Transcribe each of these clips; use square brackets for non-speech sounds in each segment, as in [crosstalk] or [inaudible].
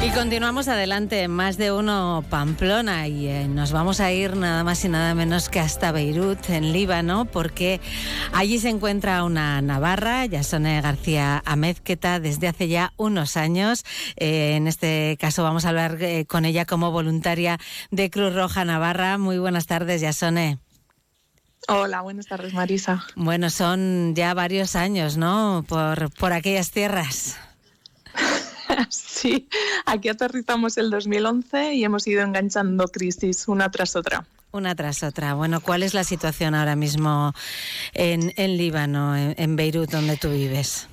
Y continuamos adelante, más de uno Pamplona y eh, nos vamos a ir nada más y nada menos que hasta Beirut, en Líbano, porque allí se encuentra una navarra, Yasone García Amezqueta, desde hace ya unos años. Eh, en este caso vamos a hablar eh, con ella como voluntaria de Cruz Roja Navarra. Muy buenas tardes, Yasone. Hola, buenas tardes, Marisa. Bueno, son ya varios años, ¿no? Por, por aquellas tierras. [laughs] [laughs] sí, aquí aterrizamos el 2011 y hemos ido enganchando crisis una tras otra. Una tras otra. Bueno, ¿cuál es la situación ahora mismo en, Líbano, en, Beirut, donde tú vives?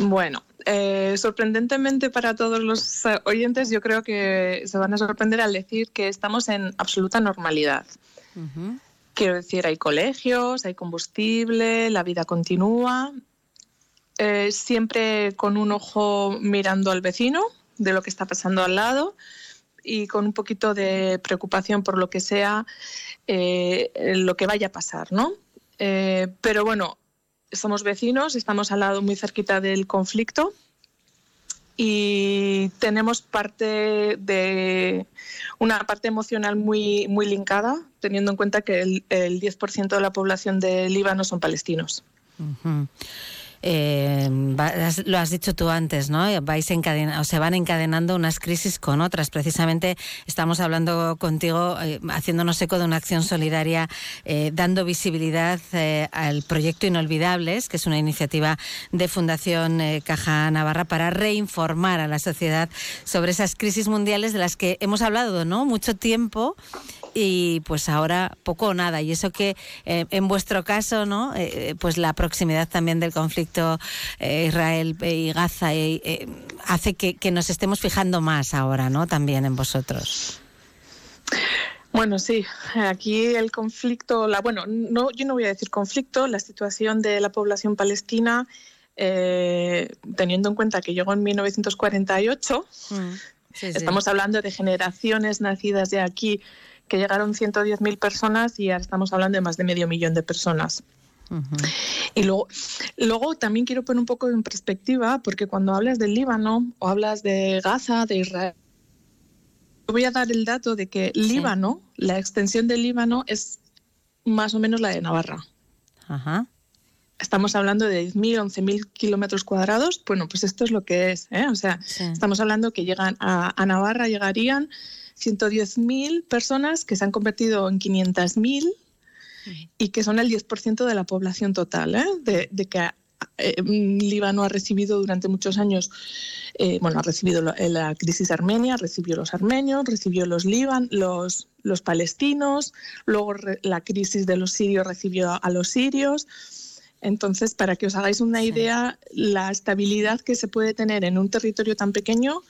Bueno, eh, sorprendentemente para todos los oyentes, yo creo que se van a sorprender al decir que estamos en absoluta normalidad. Quiero decir, hay colegios, hay combustible, la vida continúa, eh, siempre con un ojo mirando al vecino de lo que está pasando al lado y con un poquito de preocupación por lo que sea eh, lo que vaya a pasar, ¿no? Eh, pero bueno, somos vecinos, estamos al lado muy cerquita del conflicto y tenemos parte de una parte emocional muy, muy linkada, teniendo en cuenta que el, 10% de la población de Líbano son palestinos. Eh, lo has dicho tú antes, ¿no? Vais o se van encadenando unas crisis con otras. Precisamente estamos hablando contigo, eh, haciéndonos eco de una acción solidaria, eh, dando visibilidad al proyecto Inolvidables, que es una iniciativa de Fundación Caja Navarra para reinformar a la sociedad sobre esas crisis mundiales de las que hemos hablado, ¿no? Mucho tiempo y pues ahora poco o nada. Y eso que eh, en vuestro caso, ¿no? Eh, pues la proximidad también del conflicto eh, Israel y Gaza hace que, nos estemos fijando más ahora, ¿no? También en vosotros. Bueno, sí, aquí el conflicto, la, bueno, no, yo no voy a decir conflicto, la situación de la población palestina, teniendo en cuenta que llegó en 1948, mm, estamos hablando de generaciones nacidas de aquí que llegaron 110.000 personas y ahora estamos hablando de más de medio millón de personas. Y luego, luego también quiero poner un poco en perspectiva, porque cuando hablas del Líbano o hablas de Gaza, de Israel, voy a dar el dato de que Líbano, la extensión del Líbano es más o menos la de Navarra. Estamos hablando de 10.000, 11.000 kilómetros cuadrados. Bueno, pues esto es lo que es. ¿eh? O sea, estamos hablando que llegan a, a Navarra, llegarían 110.000 personas que se han convertido en 500.000 y que son el 10% de la población total, ¿eh? de, que eh, Líbano ha recibido durante muchos años, eh, bueno, ha recibido la, crisis armenia, recibió los armenios, recibió los Líban, los, los palestinos, luego la crisis de los sirios recibió a los sirios. Entonces, para que os hagáis una idea, la estabilidad que se puede tener en un territorio tan pequeño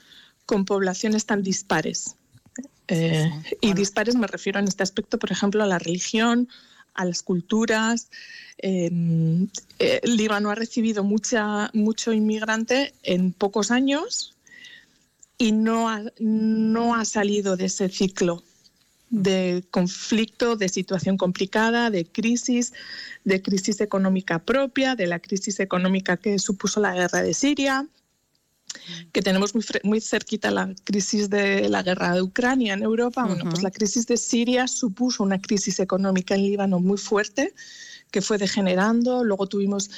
con poblaciones tan dispares. Eh, y dispares me refiero en este aspecto, por ejemplo, a la religión, a las culturas. Em, eh, Líbano ha recibido mucha, mucho inmigrante en pocos años y no ha, no ha salido de ese ciclo de conflicto, de situación complicada, de crisis, de crisis económica propia, de la crisis económica que supuso la guerra de Siria, que tenemos muy, muy cerquita la crisis de la guerra de Ucrania en Europa. Bueno, pues la crisis de Siria supuso una crisis económica en Líbano muy fuerte que fue degenerando. Luego tuvimos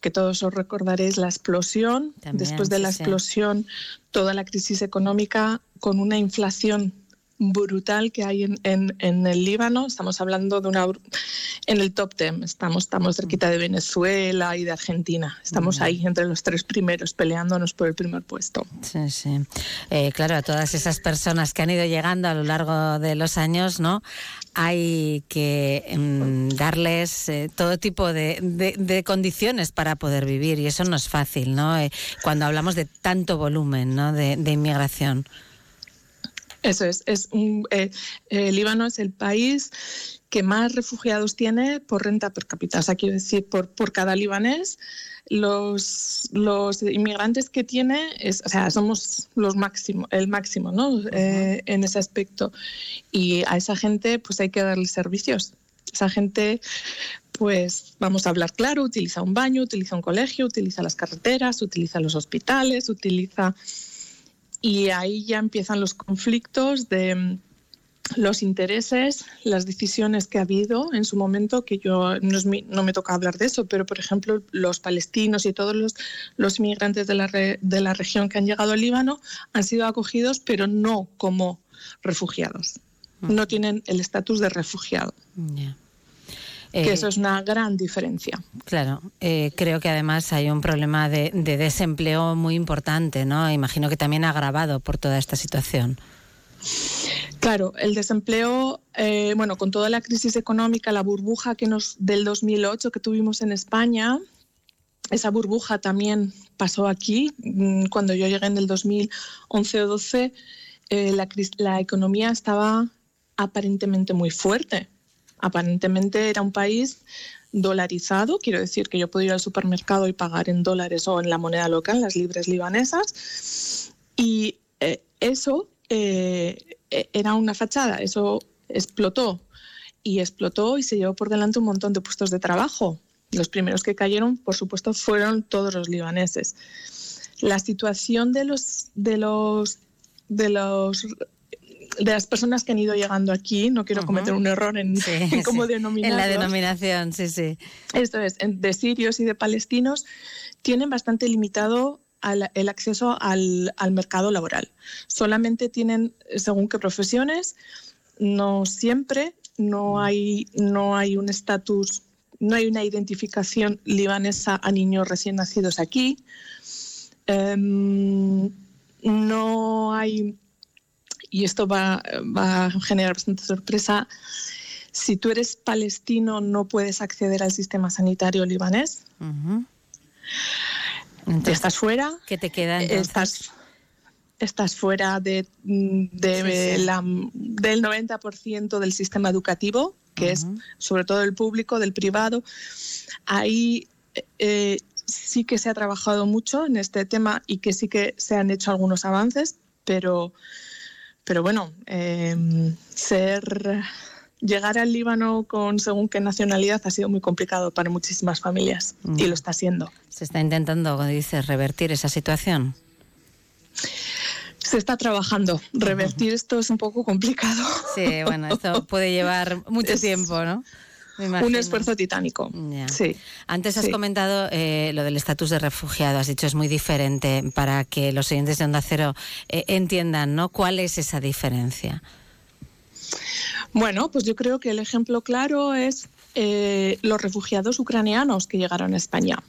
que todos os recordaréis la explosión. Después de la explosión, toda la crisis económica con una inflación brutal que hay en, en, el Líbano. Estamos hablando de una en el top ten. Estamos, estamos cerquita de Venezuela y de Argentina. Estamos ahí entre los tres primeros peleándonos por el primer puesto. Sí, sí. Eh, claro, a todas esas personas que han ido llegando a lo largo de los años, ¿no? Hay que em, darles eh, todo tipo de, de, condiciones para poder vivir y eso no es fácil, ¿no? Eh, cuando hablamos de tanto volumen, ¿no? de, de inmigración. Eso es, es un, eh, eh, Líbano es el país que más refugiados tiene por renta per cápita, o sea, quiero decir, por, por cada libanés, los, los inmigrantes que tiene, es, o sea, somos los máximo, el máximo, ¿no? Eh, en ese aspecto. Y a esa gente, pues hay que darle servicios. Esa gente, pues vamos a hablar claro, utiliza un baño, utiliza un colegio, utiliza las carreteras, utiliza los hospitales, utiliza y ahí ya empiezan los conflictos de mm, los intereses, las decisiones que ha habido en su momento, que yo no, me toca hablar de eso, pero por ejemplo los palestinos y todos los, los inmigrantes de la, de la región que han llegado al Líbano han sido acogidos, pero no como refugiados. No tienen el estatus de refugiado. Eh, eso es una gran diferencia. Claro, eh, creo que además hay un problema de, de, desempleo muy importante, ¿no? Imagino que también agravado por toda esta situación. Claro, el desempleo, eh, bueno, con toda la crisis económica, la burbuja que nos del 2008 que tuvimos en España, esa burbuja también pasó aquí. Mm, cuando yo llegué en el 2011 o 12, eh, la, la economía estaba aparentemente muy fuerte. Aparentemente era un país dolarizado, quiero decir que yo puedo ir al supermercado y pagar en dólares o en la moneda local, las libres libanesas, y eh, eso eh, e, era una fachada, eso explotó y explotó y se llevó por delante un montón de puestos de trabajo. Los primeros que cayeron, por supuesto, fueron todos los libaneses. La situación de los de los de los de las personas que han ido llegando aquí, no quiero cometer un error en, [laughs] cómo denominar. En la denominación, sí, sí. Esto es, de sirios y de palestinos, tienen bastante limitado el acceso al, mercado laboral. Solamente tienen, según qué profesiones, no siempre, no hay, no hay un estatus, no hay una identificación libanesa a niños recién nacidos aquí. Em, no hay, y esto va, va, a generar bastante sorpresa, si tú eres palestino no puedes acceder al sistema sanitario libanés. Estás fuera. ¿Qué te queda Estás, estás fuera de, La, del 90% del sistema educativo, que es sobre todo el público, del privado. Ahí eh, sí que se ha trabajado mucho en este tema y que sí que se han hecho algunos avances, pero, pero bueno, eh, ser llegar al Líbano con según qué nacionalidad ha sido muy complicado para muchísimas familias y lo está siendo. ¿Se está intentando, como dices, revertir esa situación? Se está trabajando. Revertir esto es un poco complicado. Sí, bueno, esto [laughs] puede llevar mucho tiempo, ¿no? Un esfuerzo titánico. Sí. Antes has comentado eh, lo del estatus de refugiado. Has dicho es muy diferente para que los oyentes de Onda Cero eh, entiendan, ¿no? ¿Cuál es esa diferencia? Bueno, pues yo creo que el ejemplo claro es eh, los refugiados ucranianos que llegaron a España,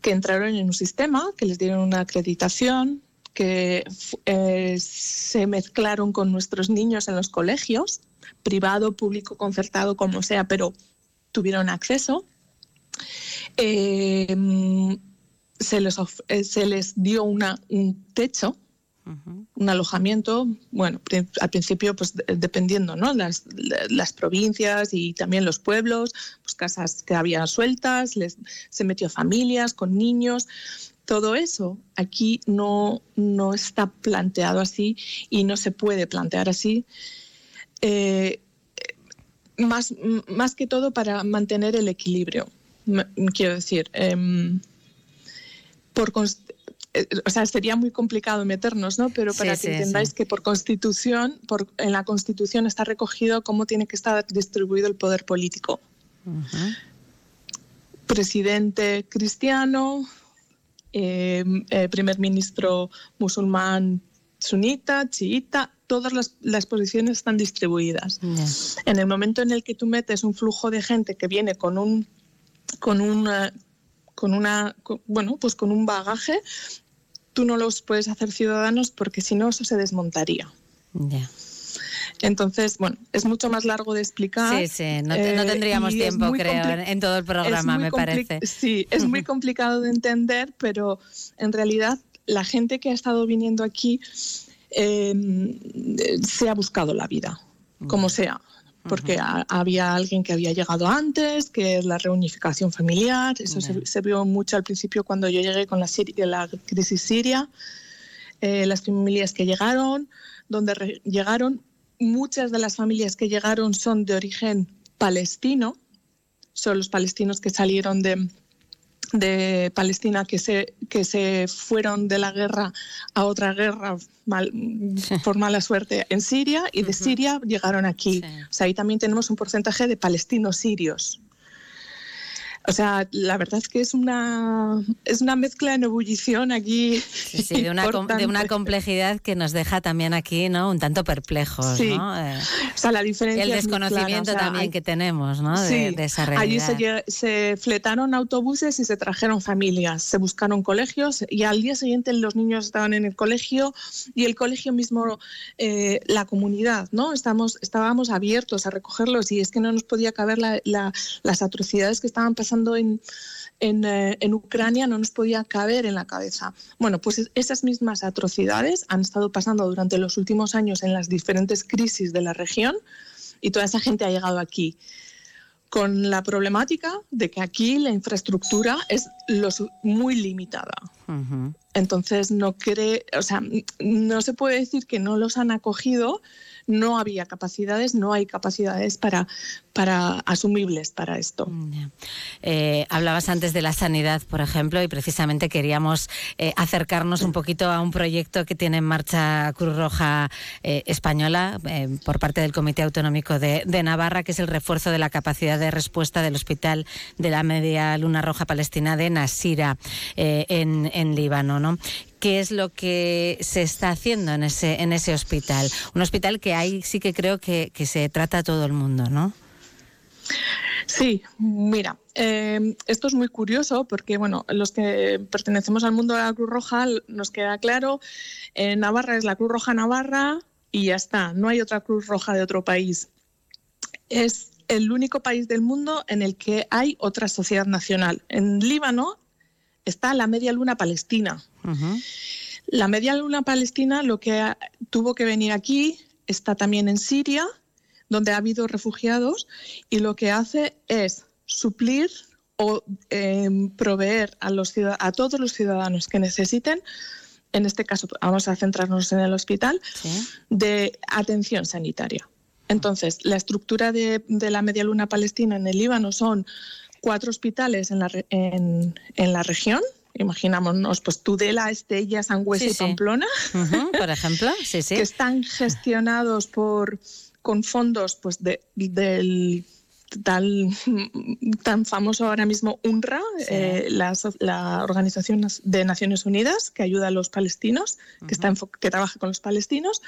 que entraron en un sistema, que les dieron una acreditación, que eh, se mezclaron con nuestros niños en los colegios, privado, público, concertado, como sea, pero tuvieron acceso. Eh, se, les se les dio una, un techo un alojamiento, bueno, al principio pues dependiendo, ¿no? Las, las, provincias y también los pueblos, pues casas que había sueltas, les, se metió familias con niños, todo eso aquí no, no está planteado así y no se puede plantear así. Eh, más, más que todo para mantener el equilibrio. Quiero decir, em, por, eh, o sea, sería muy complicado meternos, ¿no? Pero para que entendáis que por constitución, por, en la constitución está recogido cómo tiene que estar distribuido el poder político. Presidente cristiano, em, eh, primer ministro musulmán sunita, chiita, todas las, posiciones están distribuidas. En el momento en el que tú metes un flujo de gente que viene con un con una con una bueno pues con un bagaje tú no los puedes hacer ciudadanos porque si no eso se desmontaría. Entonces, bueno, es mucho más largo de explicar. Sí, sí, no, eh, tendríamos tiempo, creo, en todo el programa, me parece. Sí, es muy [laughs] complicado de entender, pero en realidad la gente que ha estado viniendo aquí em, se ha buscado la vida, como sea porque había alguien que había llegado antes, que es la reunificación familiar. Eso se, vio mucho al principio cuando yo llegué con la, la crisis siria. Eh, las familias que llegaron, donde llegaron, muchas de las familias que llegaron son de origen palestino, son los palestinos que salieron de, de Palestina que se, que se fueron de la guerra a otra guerra por mala suerte en Siria y de Siria llegaron aquí. O sea, ahí también tenemos un porcentaje de palestinos sirios. O sea, la verdad es que es una, es una mezcla en ebullición aquí. Sí, de, una de, una complejidad que nos deja también aquí, ¿no? Un tanto perplejos, sí. ¿no? Eh, o sea, la diferencia. El desconocimiento también que tenemos, ¿no? De, de, esa realidad. Allí se, se, fletaron autobuses y se trajeron familias, se buscaron colegios y al día siguiente los niños estaban en el colegio y el colegio mismo, eh, la comunidad, ¿no? Estamos, estábamos abiertos a recogerlos y es que no nos podía caber la, la, las atrocidades que estaban pasando eh, en, Ucrania no nos podía caber en la cabeza. Bueno, pues esas mismas atrocidades han estado pasando durante los últimos años en las diferentes crisis de la región y toda esa gente ha llegado aquí con la problemática de que aquí la infraestructura es muy limitada. Entonces no cree, o sea, no se puede decir que no los han acogido, no había capacidades, no hay capacidades para, para asumibles para esto. Eh, hablabas antes de la sanidad, por ejemplo, y precisamente queríamos eh, acercarnos un poquito a un proyecto que tiene en marcha Cruz Roja eh, Española por parte del Comité Autonómico de, Navarra, que es el refuerzo de la capacidad de respuesta del Hospital de la Media Luna Roja Palestina de Nasira, en, en Líbano. ¿no? Qué es lo que se está haciendo en ese, en ese hospital. Un hospital que ahí sí que creo que, se trata a todo el mundo, ¿no? Sí, mira, eh, esto es muy curioso porque, bueno, los que pertenecemos al mundo de la Cruz Roja nos queda claro, en Navarra es la Cruz Roja Navarra y ya está, no hay otra Cruz Roja de otro país. Es el único país del mundo en el que hay otra sociedad nacional. En Líbano está la Media Luna Palestina. La Media Luna Palestina lo que tuvo que venir aquí está también en Siria, donde ha habido refugiados, y lo que hace es suplir o em, proveer a, los, a todos los ciudadanos que necesiten, en este caso vamos a centrarnos en el hospital, de atención sanitaria. Entonces, la estructura de, de la Media Luna Palestina en el Líbano son cuatro hospitales en la, en, la región, imaginámonos, pues Tudela, Estella, Sangüesa y Pamplona, [laughs] por ejemplo, sí, sí. que están gestionados por con fondos pues de, del tal, tan famoso ahora mismo UNRWA, eh, la, Organización de Naciones Unidas que ayuda a los palestinos, que, está que trabaja con los palestinos,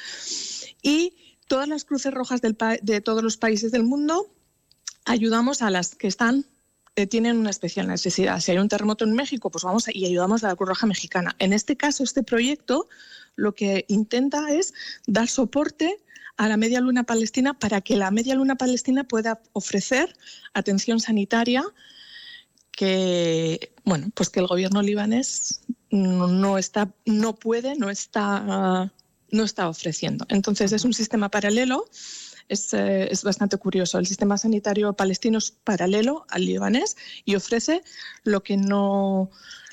y todas las cruces rojas del, de todos los países del mundo ayudamos a las que están eh, tienen una especial necesidad. Si hay un terremoto en México, pues vamos y ayudamos a la Cruz Roja Mexicana. En este caso, este proyecto lo que intenta es dar soporte a la media luna palestina para que la media luna palestina pueda ofrecer atención sanitaria que bueno pues que el gobierno libanés no, está no puede no está no está ofreciendo entonces es un sistema paralelo eh, es, bastante curioso. El sistema sanitario palestino es paralelo al libanés y ofrece lo que no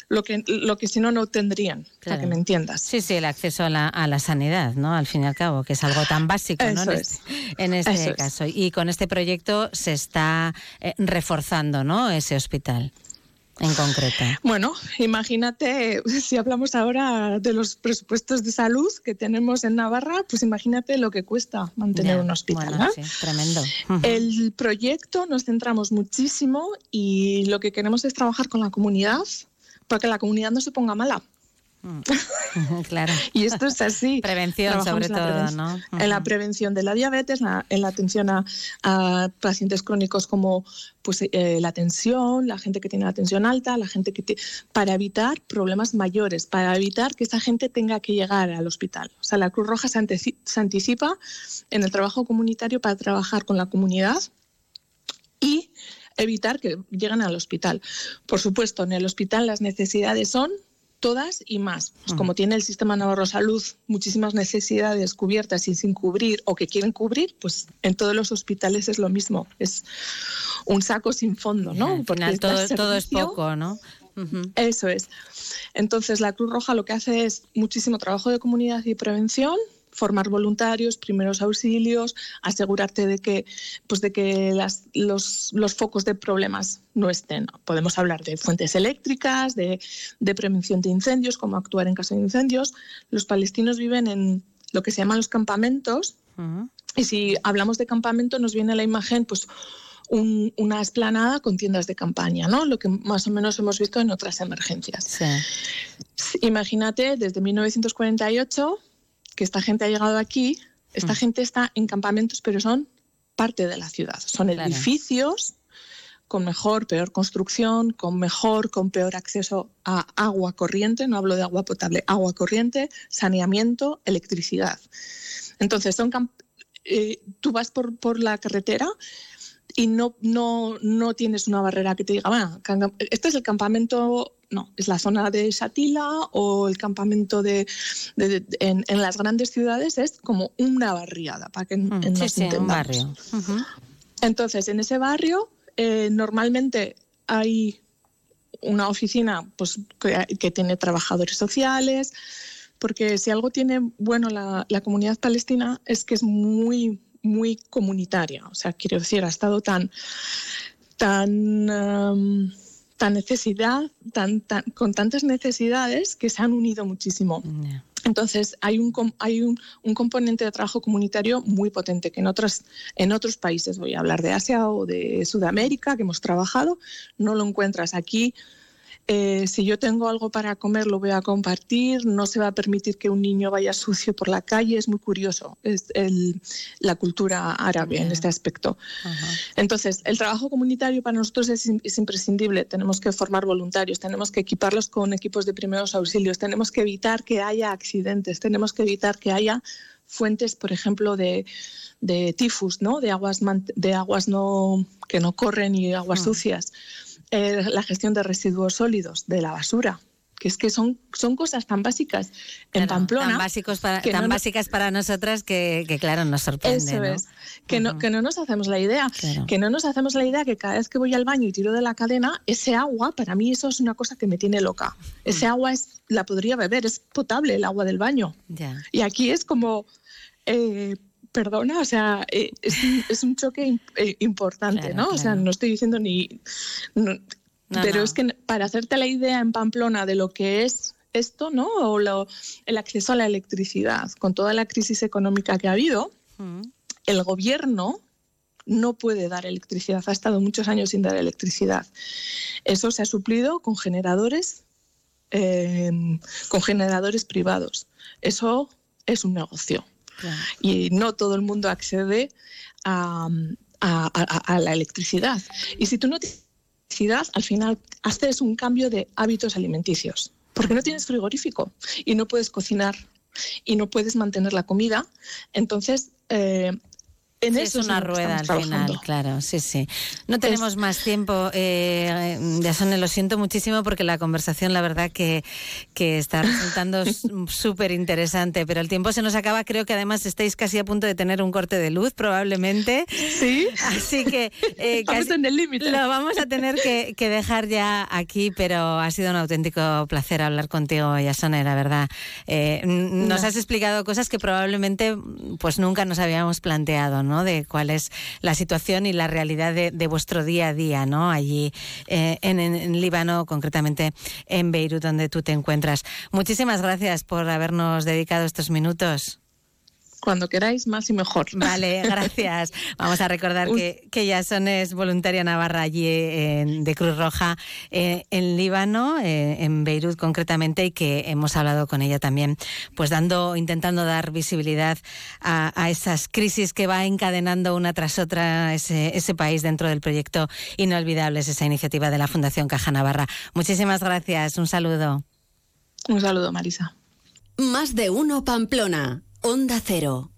lo que, lo que si no, no tendrían, para que me entiendas. Sí, sí, el acceso a la, a la sanidad, ¿no? Al fin y al cabo, que es algo tan básico, ¿no? En este, caso. Y con este proyecto se está eh, reforzando, ¿no? Ese hospital en concreto? Bueno, imagínate, si hablamos ahora de los presupuestos de salud que tenemos en Navarra, pues imagínate lo que cuesta mantener un hospital. tremendo. El proyecto nos centramos muchísimo y lo que queremos es trabajar con la comunidad para que la comunidad no se ponga mala. Mm. [laughs] claro. y esto es así. Prevención, sobre todo, ¿no? En la prevención de la diabetes, en la atención a, pacientes crónicos como pues, eh, la tensión, la gente que tiene la tensión alta, la gente que para evitar problemas mayores, para evitar que esa gente tenga que llegar al hospital. O sea, la Cruz Roja se, se anticipa en el trabajo comunitario para trabajar con la comunidad y evitar que lleguen al hospital. Por supuesto, en el hospital las necesidades son todas y más. Pues como tiene el sistema Navarro Salud muchísimas necesidades cubiertas y sin cubrir o que quieren cubrir, pues en todos los hospitales es lo mismo. Es un saco sin fondo, ¿no? Al final todo, es poco, ¿no? Eso es. Entonces la Cruz Roja lo que hace es muchísimo trabajo de comunidad y prevención, formar voluntarios, primeros auxilios, asegurarte de que, pues de que los, focos de problemas no estén. Podemos hablar de fuentes eléctricas, de, prevención de incendios, cómo actuar en caso de incendios. Los palestinos viven en lo que se llaman los campamentos. Y si hablamos de campamento, nos viene la imagen, pues una esplanada con tiendas de campaña, ¿no? Lo que más o menos hemos visto en otras emergencias. Imagínate, desde 1948 que esta gente ha llegado aquí, esta mm. gente está en campamentos, pero son parte de la ciudad. Son edificios con mejor, peor construcción, con mejor, con peor acceso a agua corriente, no hablo de agua potable, agua corriente, saneamiento, electricidad. Entonces, son eh, tú vas por, por la carretera y no, no, no tienes una barrera que te diga, bueno, este es el campamento, no, es la zona de Satila o el campamento de, en, las grandes ciudades es como una barriada, para que mm, nos sí, un barrio. Entonces, en ese barrio eh, normalmente hay una oficina pues, que, tiene trabajadores sociales, porque si algo tiene bueno la, la comunidad palestina es que es muy muy comunitaria. O sea, quiero decir, ha estado tan, tan, um, tan necesidad, tan, con tantas necesidades que se han unido muchísimo. Entonces, hay, un, hay un, un, componente de trabajo comunitario muy potente que en otros, en otros países, voy a hablar de Asia o de Sudamérica, que hemos trabajado, no lo encuentras aquí eh, si yo tengo algo para comer lo voy a compartir, no se va a permitir que un niño vaya sucio por la calle, es muy curioso es la cultura árabe en este aspecto. Entonces, el trabajo comunitario para nosotros es, imprescindible, tenemos que formar voluntarios, tenemos que equiparlos con equipos de primeros auxilios, tenemos que evitar que haya accidentes, tenemos que evitar que haya fuentes, por ejemplo, de, tifus, ¿no? de aguas, de aguas no, que no corren y aguas mm. sucias eh, la gestión de residuos sólidos, de la basura, que es que son, son cosas tan básicas en Pamplona. Tan, básicos para, tan básicas para nosotras que, claro, nos sorprende. Eso es, que, no, que no nos hacemos la idea, que no nos hacemos la idea que cada vez que voy al baño y tiro de la cadena, ese agua, para mí eso es una cosa que me tiene loca. Ese mm. agua es, la podría beber, es potable el agua del baño. Y aquí es como... Eh, perdona, o sea, eh, es, un, choque eh, importante, ¿no? O sea, no estoy diciendo ni... pero es que para hacerte la idea en Pamplona de lo que es esto, ¿no? O el acceso a la electricidad, con toda la crisis económica que ha habido, mm. el gobierno no puede dar electricidad, ha estado muchos años sin dar electricidad. Eso se ha suplido con generadores, eh, con generadores privados. Eso es un negocio. Y no todo el mundo accede a, la electricidad. Y si tú no tienes electricidad, al final haces un cambio de hábitos alimenticios, porque no tienes frigorífico y no puedes cocinar y no puedes mantener la comida. Entonces, eh, es una rueda al final, claro, sí, sí. No tenemos más tiempo, eh, Yasone, lo siento muchísimo porque la conversación, la verdad, que, que está resultando [laughs] súper interesante, pero el tiempo se nos acaba. Creo que además estáis casi a punto de tener un corte de luz, probablemente. Sí. Así que eh, [laughs] en el límite. Lo vamos a tener que, que, dejar ya aquí, pero ha sido un auténtico placer hablar contigo, Yasone, la verdad. Eh, nos has explicado cosas que probablemente pues nunca nos habíamos planteado, De cuál es la situación y la realidad de, vuestro día a día, ¿no? Allí eh, en, Líbano, concretamente en Beirut, donde tú te encuentras. Muchísimas gracias por habernos dedicado estos minutos cuando queráis, más y mejor. Vale, [laughs] gracias. Vamos a recordar que, que Yason es voluntaria navarra allí de Cruz Roja eh, en Líbano, eh, en Beirut concretamente, y que hemos hablado con ella también, pues dando, intentando dar visibilidad a, esas crisis que va encadenando una tras otra ese, ese país dentro del proyecto Inolvidables, esa iniciativa de la Fundación Caja Navarra. Muchísimas gracias. Un saludo. Un saludo, Marisa. Más de uno, Pamplona. Onda Cero.